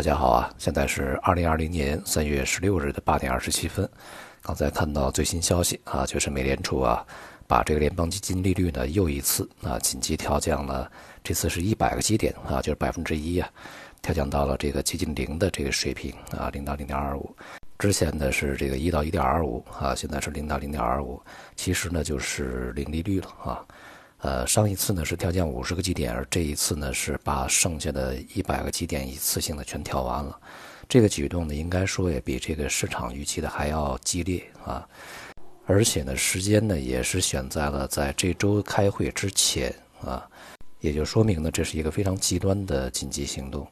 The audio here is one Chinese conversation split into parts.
大家好啊，现在是二零二零年三月十六日的八点二十七分。刚才看到最新消息啊，就是美联储啊，把这个联邦基金利率呢又一次啊紧急调降了，这次是一百个基点啊，就是百分之一啊，调降到了这个接近零的这个水平啊，零到零点二五。之前呢是这个一到一点二五啊，现在是零到零点二五，其实呢就是零利率了啊。呃，上一次呢是调降五十个基点，而这一次呢是把剩下的一百个基点一次性的全调完了。这个举动呢，应该说也比这个市场预期的还要激烈啊。而且呢，时间呢也是选在了在这周开会之前啊，也就说明呢这是一个非常极端的紧急行动。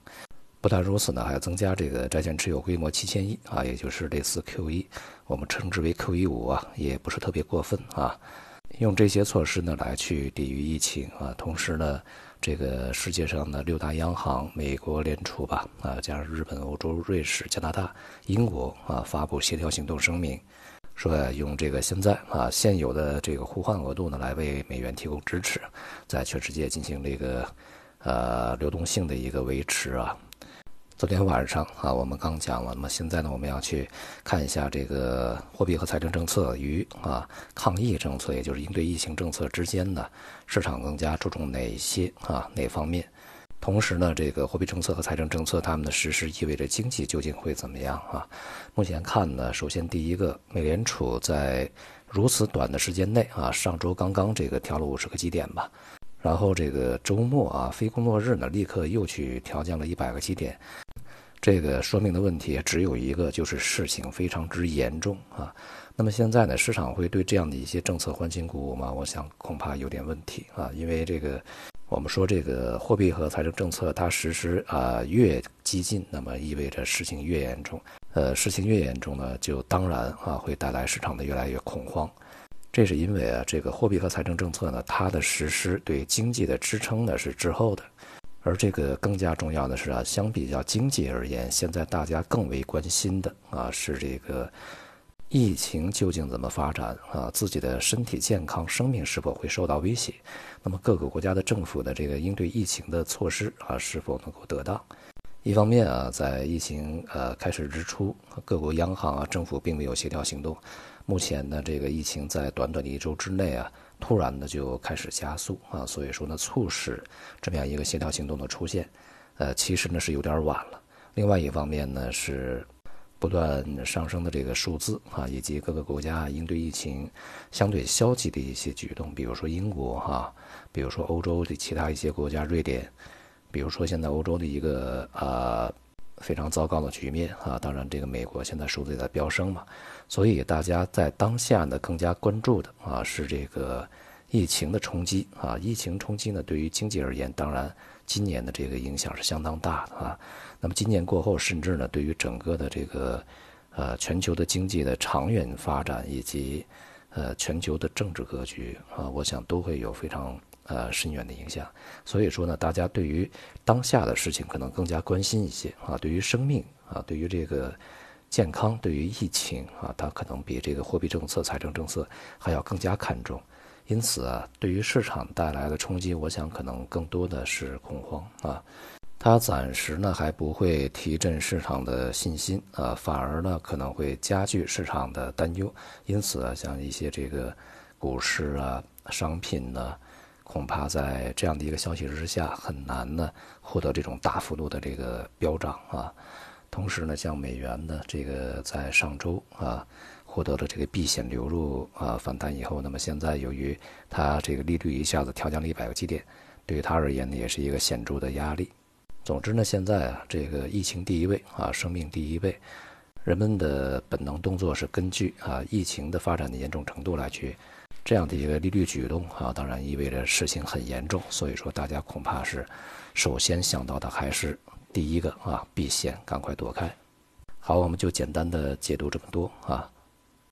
不但如此呢，还要增加这个债券持有规模七千亿啊，也就是类似 Q 一，我们称之为 Q 一五啊，也不是特别过分啊。用这些措施呢来去抵御疫情啊，同时呢，这个世界上的六大央行、美国联储吧啊，加上日本、欧洲、瑞士、加拿大、英国啊，发布协调行动声明，说呀用这个现在啊现有的这个互换额度呢来为美元提供支持，在全世界进行这个呃流动性的一个维持啊。昨天晚上啊，我们刚讲了，那么现在呢，我们要去看一下这个货币和财政政策与啊抗疫政策，也就是应对疫情政策之间呢，市场更加注重哪些啊哪方面？同时呢，这个货币政策和财政政策他们的实施意味着经济究竟会怎么样啊？目前看呢，首先第一个，美联储在如此短的时间内啊，上周刚刚这个调了五十个基点吧，然后这个周末啊，非工作日呢，立刻又去调降了一百个基点。这个说明的问题只有一个，就是事情非常之严重啊。那么现在呢，市场会对这样的一些政策欢欣鼓舞吗？我想恐怕有点问题啊。因为这个，我们说这个货币和财政政策它实施啊越激进，那么意味着事情越严重。呃，事情越严重呢，就当然啊会带来市场的越来越恐慌。这是因为啊，这个货币和财政政策呢，它的实施对经济的支撑呢是滞后的。而这个更加重要的是啊，相比较经济而言，现在大家更为关心的啊是这个疫情究竟怎么发展啊，自己的身体健康、生命是否会受到威胁？那么各个国家的政府的这个应对疫情的措施啊，是否能够得当？一方面啊，在疫情呃开始之初，各国央行啊、政府并没有协调行动。目前呢，这个疫情在短短的一周之内啊。突然的就开始加速啊，所以说呢促使这么样一个协调行动的出现，呃，其实呢是有点晚了。另外一方面呢是不断上升的这个数字啊，以及各个国家应对疫情相对消极的一些举动，比如说英国哈，比如说欧洲的其他一些国家，瑞典，比如说现在欧洲的一个啊。非常糟糕的局面啊！当然，这个美国现在数字也在飙升嘛，所以大家在当下呢更加关注的啊是这个疫情的冲击啊。疫情冲击呢对于经济而言，当然今年的这个影响是相当大的啊。那么今年过后，甚至呢对于整个的这个呃全球的经济的长远发展以及呃全球的政治格局啊，我想都会有非常。呃，深远的影响，所以说呢，大家对于当下的事情可能更加关心一些啊，对于生命啊，对于这个健康，对于疫情啊，它可能比这个货币政策、财政政策还要更加看重。因此啊，对于市场带来的冲击，我想可能更多的是恐慌啊，它暂时呢还不会提振市场的信心啊，反而呢可能会加剧市场的担忧。因此啊，像一些这个股市啊、商品呢。恐怕在这样的一个消息之下，很难呢获得这种大幅度的这个飙涨啊。同时呢，像美元呢，这个在上周啊获得了这个避险流入啊反弹以后，那么现在由于它这个利率一下子调降了一百个基点，对于它而言呢，也是一个显著的压力。总之呢，现在啊，这个疫情第一位啊，生命第一位，人们的本能动作是根据啊疫情的发展的严重程度来去。这样的一个利率举动啊，当然意味着事情很严重，所以说大家恐怕是首先想到的还是第一个啊，避险，赶快躲开。好，我们就简单的解读这么多啊。